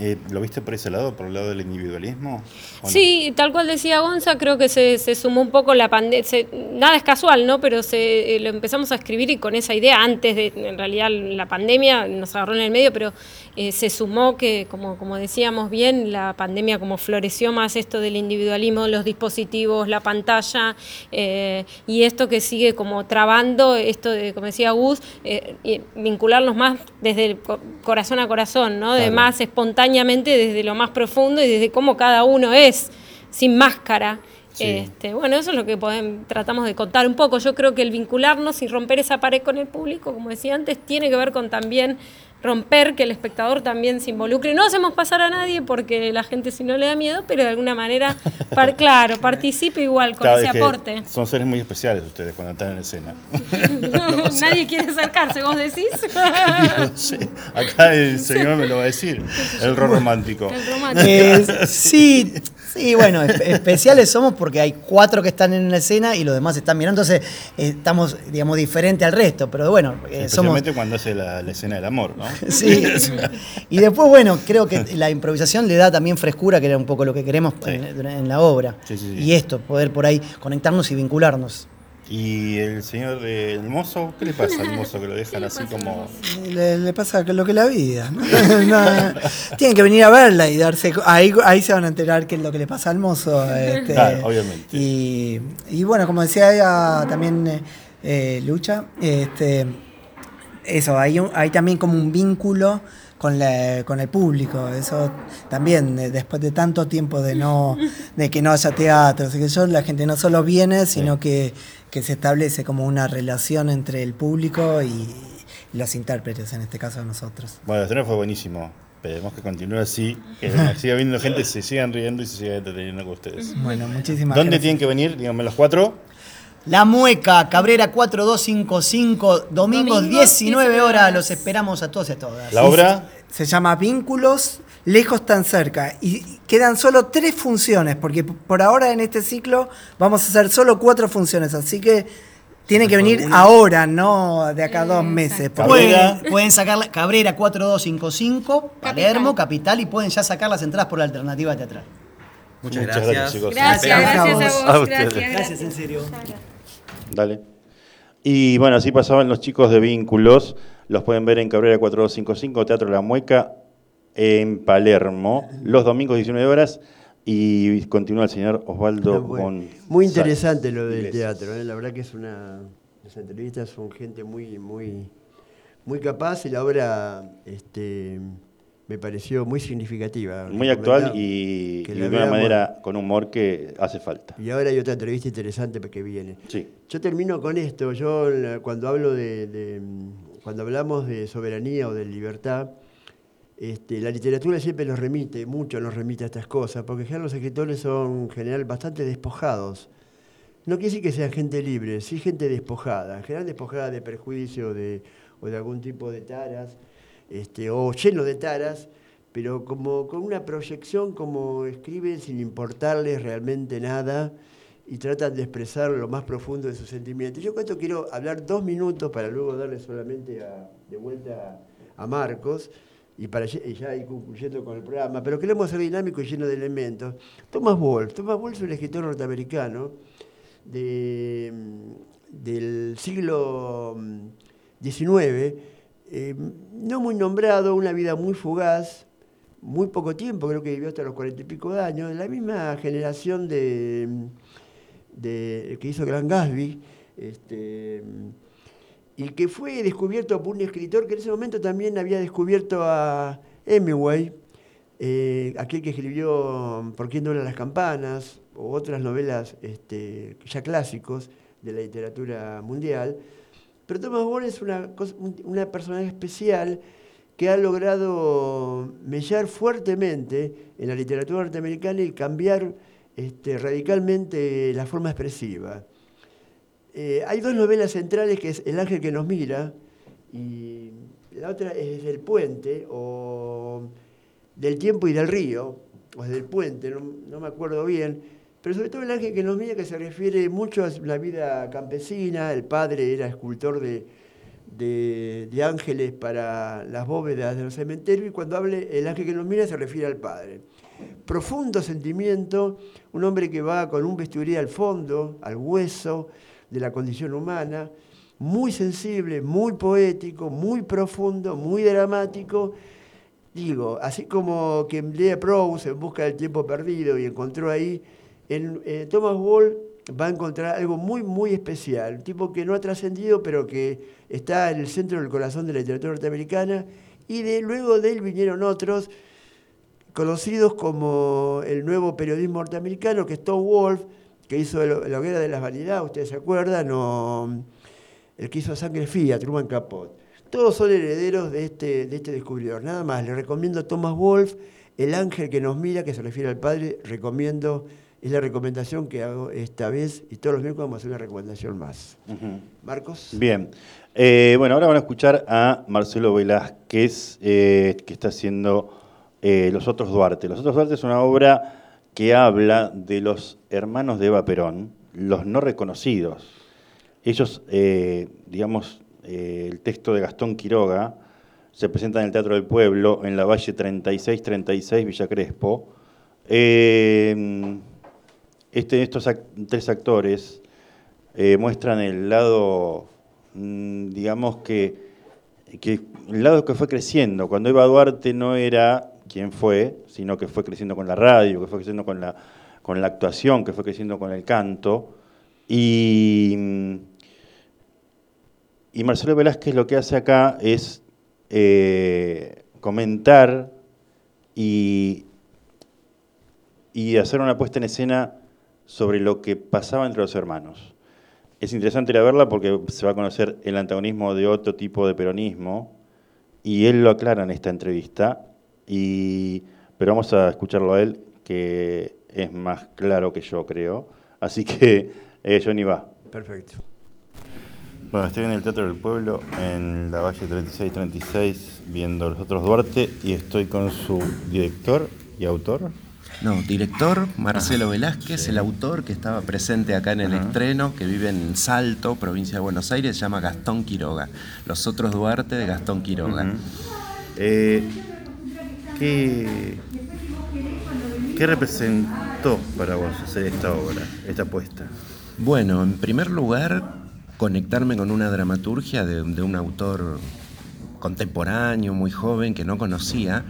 eh, lo viste por ese lado, por el lado del individualismo? Sí, tal cual decía Gonza, creo que se, se sumó un poco la pandemia. Nada es casual, ¿no? Pero se, eh, lo empezamos a escribir y con esa idea, antes de, en realidad, la pandemia nos agarró en el medio, pero eh, se sumó que, como, como decíamos bien, la pandemia como floreció más esto del individualismo, los dispositivos, la pantalla, eh, y esto que sigue como trabando, esto de, como decía Gus, vincularnos más desde el co- corazón a corazón, ¿no? De más espontáneamente desde lo más profundo y desde cómo cada uno es, sin máscara. Sí. Este, bueno, eso es lo que podem- tratamos de contar un poco. Yo creo que el vincularnos y romper esa pared con el público, como decía antes, tiene que ver con también romper, que el espectador también se involucre. No hacemos pasar a nadie porque la gente si no le da miedo, pero de alguna manera, par- claro, participe igual con Claro, ese es que aporte. Son seres muy especiales ustedes cuando están en escena. Nadie quiere acercarse, vos decís. No sé, Acá el señor me lo va a decir, el rol romántico. El romántico. Eh, sí, sí, bueno, espe- especiales somos porque hay cuatro que están en la escena y los demás están mirando, entonces eh, estamos, digamos, diferente al resto, pero bueno, eh, somos... Especialmente cuando hace la, la escena del amor, ¿no? Sí. Y después, bueno, creo que la improvisación le da también frescura, que era un poco lo que queremos en, en la obra. Sí, sí, sí. Y esto, poder por ahí conectarnos y vincularnos. ¿Y el señor eh, el mozo? ¿Qué le pasa al mozo que lo dejan así como.? Le, le pasa lo que es la vida. ¿no? No, tienen que venir a verla y darse. Ahí, ahí se van a enterar qué es lo que le pasa al mozo. este, Claro, obviamente. Y, y bueno, como decía ella, también eh, eh, Lucha, este, eso, hay, un- hay también como un vínculo con, la- con el público. Eso también, eh, después de tanto tiempo de no de que no haya teatro, así que yo, la gente no solo viene, sino que, que se establece como una relación entre el público y los intérpretes, en este caso nosotros. Bueno, el estreno fue buenísimo. Esperemos que continúe así, que siga viendo gente, se sigan riendo y se sigan entreteniendo con ustedes. Bueno, muchísimas ¿Dónde gracias. tienen que venir? Díganme los cuatro. La Mueca, Cabrera 4255, domingos Domingos, 19 19 horas. horas. Los esperamos a todos y a todas. La obra. Se llama Vínculos, lejos tan cerca. Y quedan solo tres funciones, porque por ahora en este ciclo vamos a hacer solo cuatro funciones. Así que tienen que venir ahora, no de acá a dos meses. Pueden, pueden sacar la Cabrera 4255, Palermo, capital. y pueden ya sacar las entradas por la alternativa teatral. Muchas, Muchas gracias. gracias, chicos. Gracias, Gracias a vos. A gracias, Gracias, en serio. Dale. Y bueno, así pasaban los chicos de Vínculos. Los pueden ver en Cabrera 4255, Teatro La Mueca, en Palermo, los domingos 19 horas. Y continúa el señor Osvaldo Bueno, con. muy interesante lo del Iglesias. teatro, ¿eh? la verdad que es una. Las entrevistas son gente muy, muy, muy capaz y la obra este, me pareció muy significativa. Muy actual y, y de una manera con humor que hace falta. Y ahora hay otra entrevista interesante que viene. Sí. Yo termino con esto. Yo cuando hablo de, de, cuando hablamos de soberanía o de libertad, este, la literatura siempre nos remite, mucho nos remite a estas cosas, porque en general los escritores son en general bastante despojados. No quiere decir que sean gente libre, sí gente despojada, en general despojada de perjuicio de, o de algún tipo de taras, este, o lleno de taras, pero como con una proyección como escriben sin importarles realmente nada y tratan de expresar lo más profundo de sus sentimientos. Yo con esto quiero hablar dos minutos para luego darle solamente de vuelta a Marcos y para y ya ir concluyendo con el programa, pero queremos ser dinámico y lleno de elementos. Thomas Wolfe, Thomas Wolfe es un escritor norteamericano mm, del siglo mm, XIX, eh, no muy nombrado, una vida muy fugaz, muy poco tiempo, creo que vivió hasta los cuarenta y pico de años, la misma generación de, de que hizo Gran Gatsby, este, y que fue descubierto por un escritor que en ese momento también había descubierto a Hemingway, eh, aquel que escribió Por quién doblan las campanas, o otras novelas este, ya clásicos de la literatura mundial. Pero Thomas More es una, cosa- un- una persona especial que ha logrado mellar fuertemente en la literatura norteamericana y cambiar este, radicalmente la forma expresiva. Eh, hay dos novelas centrales que es El ángel que nos mira y la otra es El puente o Del tiempo y del río, o del puente, no me acuerdo bien, pero sobre todo El ángel que nos mira que se refiere mucho a la vida campesina, el padre era escultor de, ángeles para las bóvedas de los cementerios y cuando hable El ángel que nos mira se refiere al padre. Profundo sentimiento, un hombre que va con un bisturí al fondo, al hueso de la condición humana, muy sensible, muy poético, muy profundo, muy dramático. Digo, así como que lee Proust en busca del tiempo perdido y encontró ahí, en, eh, Thomas Wall va a encontrar algo muy, muy especial, un tipo que no ha trascendido, pero que está en el centro del corazón de la literatura norteamericana, y de, luego de él vinieron otros, conocidos como el nuevo periodismo norteamericano, que es Tom Wolfe, que hizo el- La hoguera de las vanidades, ustedes se acuerdan, o el que hizo Sangre Fría, Truman Capote. Todos son herederos de este, de este descubridor. Nada más, les recomiendo a Thomas Wolfe, El ángel que nos mira, que se refiere al padre, recomiendo, es la recomendación que hago esta vez, y todos los miércoles vamos a hacer una recomendación más. Marcos. Bien. Eh, bueno, ahora van a escuchar a Marcelo Velázquez, eh, que está haciendo eh, Los Otros Duarte. Los Otros Duarte es una obra que habla de los hermanos de Eva Perón, los no reconocidos. Ellos, digamos, el texto de Gastón Quiroga se presenta en el Teatro del Pueblo, en la Valle 3636, Villa Crespo. Este, estos tres actores eh, muestran el lado, mm, digamos que, el lado que fue creciendo. Cuando Eva Duarte no era quien fue, sino que fue creciendo con la radio, que fue creciendo con la, actuación, que fue creciendo con el canto. Y, mm, Marcelo Velázquez lo que hace acá es eh, comentar y, y hacer una puesta en escena sobre lo que pasaba entre los hermanos. Es interesante ir a verla porque se va a conocer el antagonismo de otro tipo de peronismo y él lo aclara en esta entrevista, y, pero vamos a escucharlo a él, que es más claro que yo creo. Así que eh, Johnny va. Perfecto. Bueno, estoy en el Teatro del Pueblo, en la Valle 3636, viendo Los Otros Duarte, y estoy con su director y autor. No, director Marcelo Velázquez, el autor que estaba presente acá en el estreno, que vive en Salto, provincia de Buenos Aires, se llama Gastón Quiroga. Los otros Duarte de Gastón Quiroga. Eh, ¿qué, ¿Qué representó para vos hacer esta obra, esta apuesta? Bueno, en primer lugar, conectarme con una dramaturgia de, de un autor contemporáneo, muy joven, que no conocía,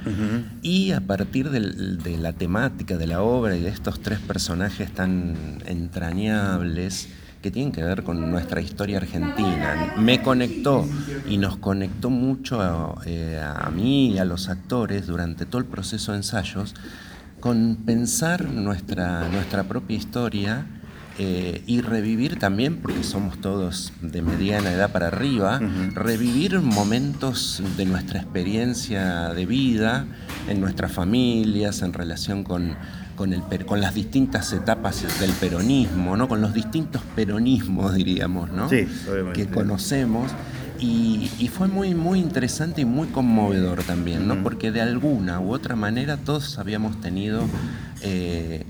y a partir de la temática de la obra y de estos tres personajes tan entrañables que tienen que ver con nuestra historia argentina, me conectó y nos conectó mucho a, eh, a mí y a los actores durante todo el proceso de ensayos con pensar nuestra, nuestra propia historia eh, y revivir también, porque somos todos de mediana edad para arriba, revivir momentos de nuestra experiencia de vida, en nuestras familias, en relación con, con, el, per- con las distintas etapas del peronismo, ¿no? con los distintos peronismos, diríamos, ¿no? Sí, que conocemos. Y, y fue muy, muy interesante y muy conmovedor también, ¿no? Porque de alguna u otra manera todos habíamos tenido eh,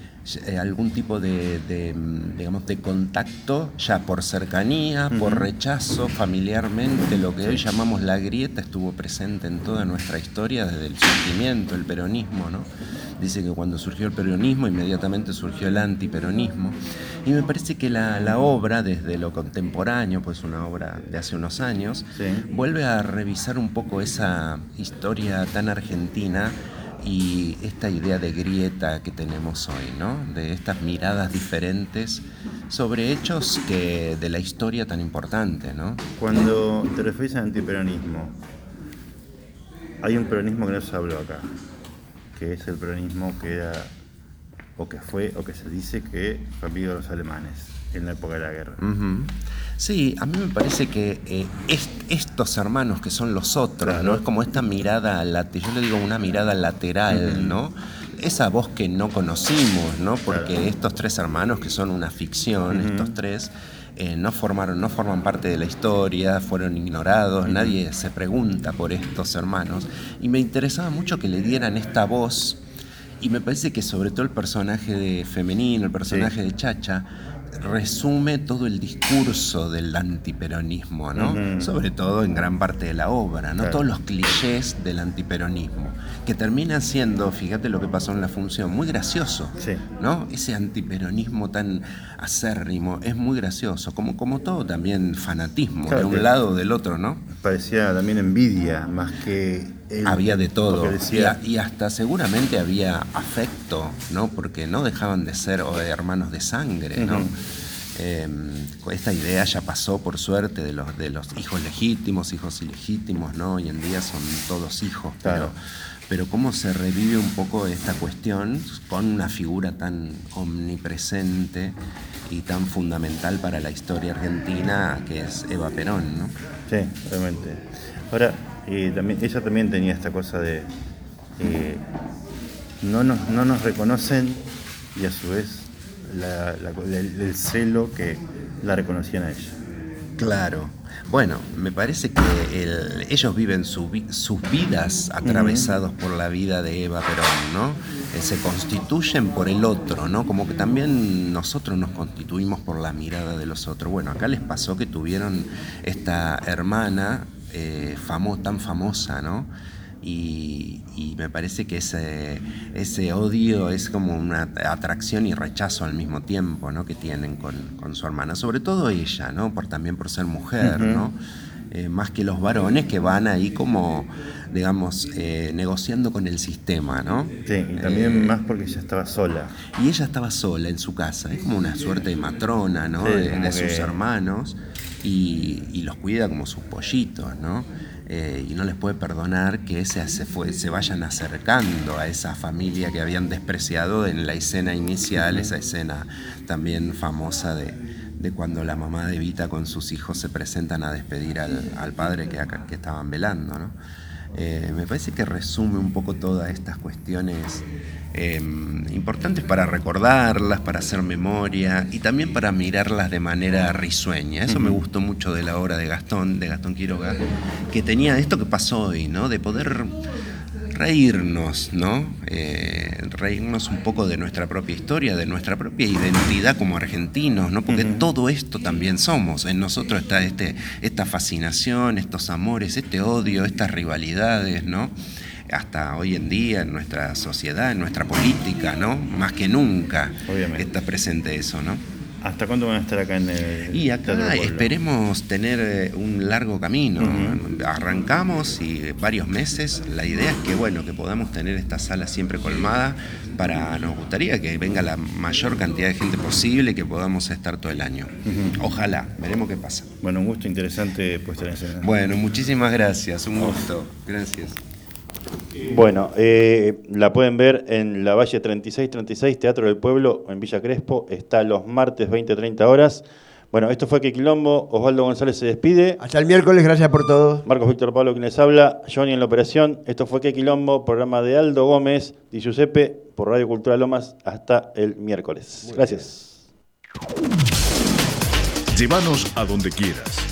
eh, algún tipo de, de, mm, digamos, de contacto ya por cercanía, por rechazo, familiarmente, lo que hoy llamamos la grieta estuvo presente en toda nuestra historia desde el surgimiento, el peronismo, ¿no? Dice que cuando surgió el peronismo, inmediatamente surgió el antiperonismo. Y me parece que la, la obra, desde lo contemporáneo, pues una obra de hace unos años, vuelve a revisar un poco esa historia tan argentina y esta idea de grieta que tenemos hoy, ¿no? De estas miradas diferentes sobre hechos que de la historia tan importante, ¿no? Cuando te referís al antiperonismo, hay un peronismo que no se habló acá, que es el peronismo que era, o que fue, o que se dice que fue amigo los alemanes en la época de la guerra. Sí, a mí me parece que eh, est- estos hermanos que son los otros, ¿no? Es como esta mirada, yo le digo una mirada lateral, ¿no? Esa voz que no conocimos, ¿no? Porque estos tres hermanos que son una ficción, estos tres, eh, no formaron, no forman parte de la historia, fueron ignorados, nadie se pregunta por estos hermanos. Y me interesaba mucho que le dieran esta voz y me parece que sobre todo el personaje de femenino, el personaje de Chacha, resume todo el discurso del antiperonismo, ¿no? Sobre todo en gran parte de la obra, ¿no? Claro. Todos los clichés del antiperonismo, que terminan siendo, fíjate lo que pasó en la función, muy gracioso, ¿no? Ese antiperonismo tan acérrimo es muy gracioso, como, como todo también fanatismo, Claro, de un lado o del otro, ¿no? Parecía también envidia, más que... él, había de todo. decía- y, a- y hasta seguramente había afecto, ¿no? Porque no dejaban de ser o, hermanos de sangre, ¿no? Eh, esta idea ya pasó, por suerte, de los, de los hijos legítimos, hijos ilegítimos, ¿no? Hoy en día son todos hijos, Claro. pero, pero cómo se revive un poco esta cuestión con una figura tan omnipresente y tan fundamental para la historia argentina que es Eva Perón, ¿no? Sí, realmente. Ahora, eh, también, ella también tenía esta cosa de eh, no, nos, no nos reconocen y a su vez la- la- el, el celo que la reconocían a ella. Claro. Bueno, me parece que el- ellos viven su vi- sus vidas atravesados por la vida de Eva Perón, ¿no? Eh, se constituyen por el otro, ¿no? Como que también nosotros nos constituimos por la mirada de los otros. Bueno, acá les pasó que tuvieron esta hermana eh, famo- tan famosa, ¿no? Y, y me parece que ese, ese odio es como una atracción y rechazo al mismo tiempo, ¿no? Que tienen con, con su hermana, sobre todo ella, ¿no? Por, también por ser mujer. ¿no? Eh, más que los varones que van ahí como, digamos, eh, negociando con el sistema, ¿no? Sí, y también más porque ella estaba sola. Y ella estaba sola en su casa, es como una suerte de matrona, ¿no? Sí, de sus hermanos y, y los cuida como sus pollitos, ¿no? Eh, y no les puede perdonar que se, se, vayan acercando a esa familia que habían despreciado en la escena inicial, esa escena también famosa de, cuando la mamá de Vita con sus hijos se presentan a despedir al, padre que, que estaban velando, ¿no? Eh, me parece que resume un poco todas estas cuestiones eh, importantes para recordarlas, para hacer memoria y también para mirarlas de manera risueña. Eso me gustó mucho de la obra de Gastón, de Gastón Quiroga, que tenía esto que pasó hoy, ¿no? De poder reírnos, ¿no? Eh, reírnos un poco de nuestra propia historia, de nuestra propia identidad como argentinos, ¿no? Porque todo esto también somos. En nosotros está este, esta fascinación, estos amores, este odio, estas rivalidades, ¿no? Hasta hoy en día en nuestra sociedad, en nuestra política, ¿no? Más que nunca Obviamente. está presente eso, ¿no? ¿Hasta cuándo van a estar acá en el Y acá esperemos tener eh, un largo camino. Arrancamos y varios meses. La idea es que bueno, que podamos tener esta sala siempre colmada para nos gustaría que venga la mayor cantidad de gente posible y que podamos estar todo el año. Ojalá, veremos qué pasa. Bueno, un gusto interesante puesta en escena. Bueno, muchísimas gracias, un gusto. Gracias. Bueno, eh, la pueden ver en la Valle 3636, Teatro del Pueblo, en Villa Crespo. Está los martes 20-30 horas. Bueno, esto fue Que Quilombo. Osvaldo González se despide. Hasta el miércoles, gracias por todo. Marcos Víctor Pablo quien les habla. Johnny en la operación. Esto fue Que Quilombo, programa de Aldo Gómez y Giuseppe por Radio Cultura Lomas. Hasta el miércoles. Gracias. Llévanos a donde quieras.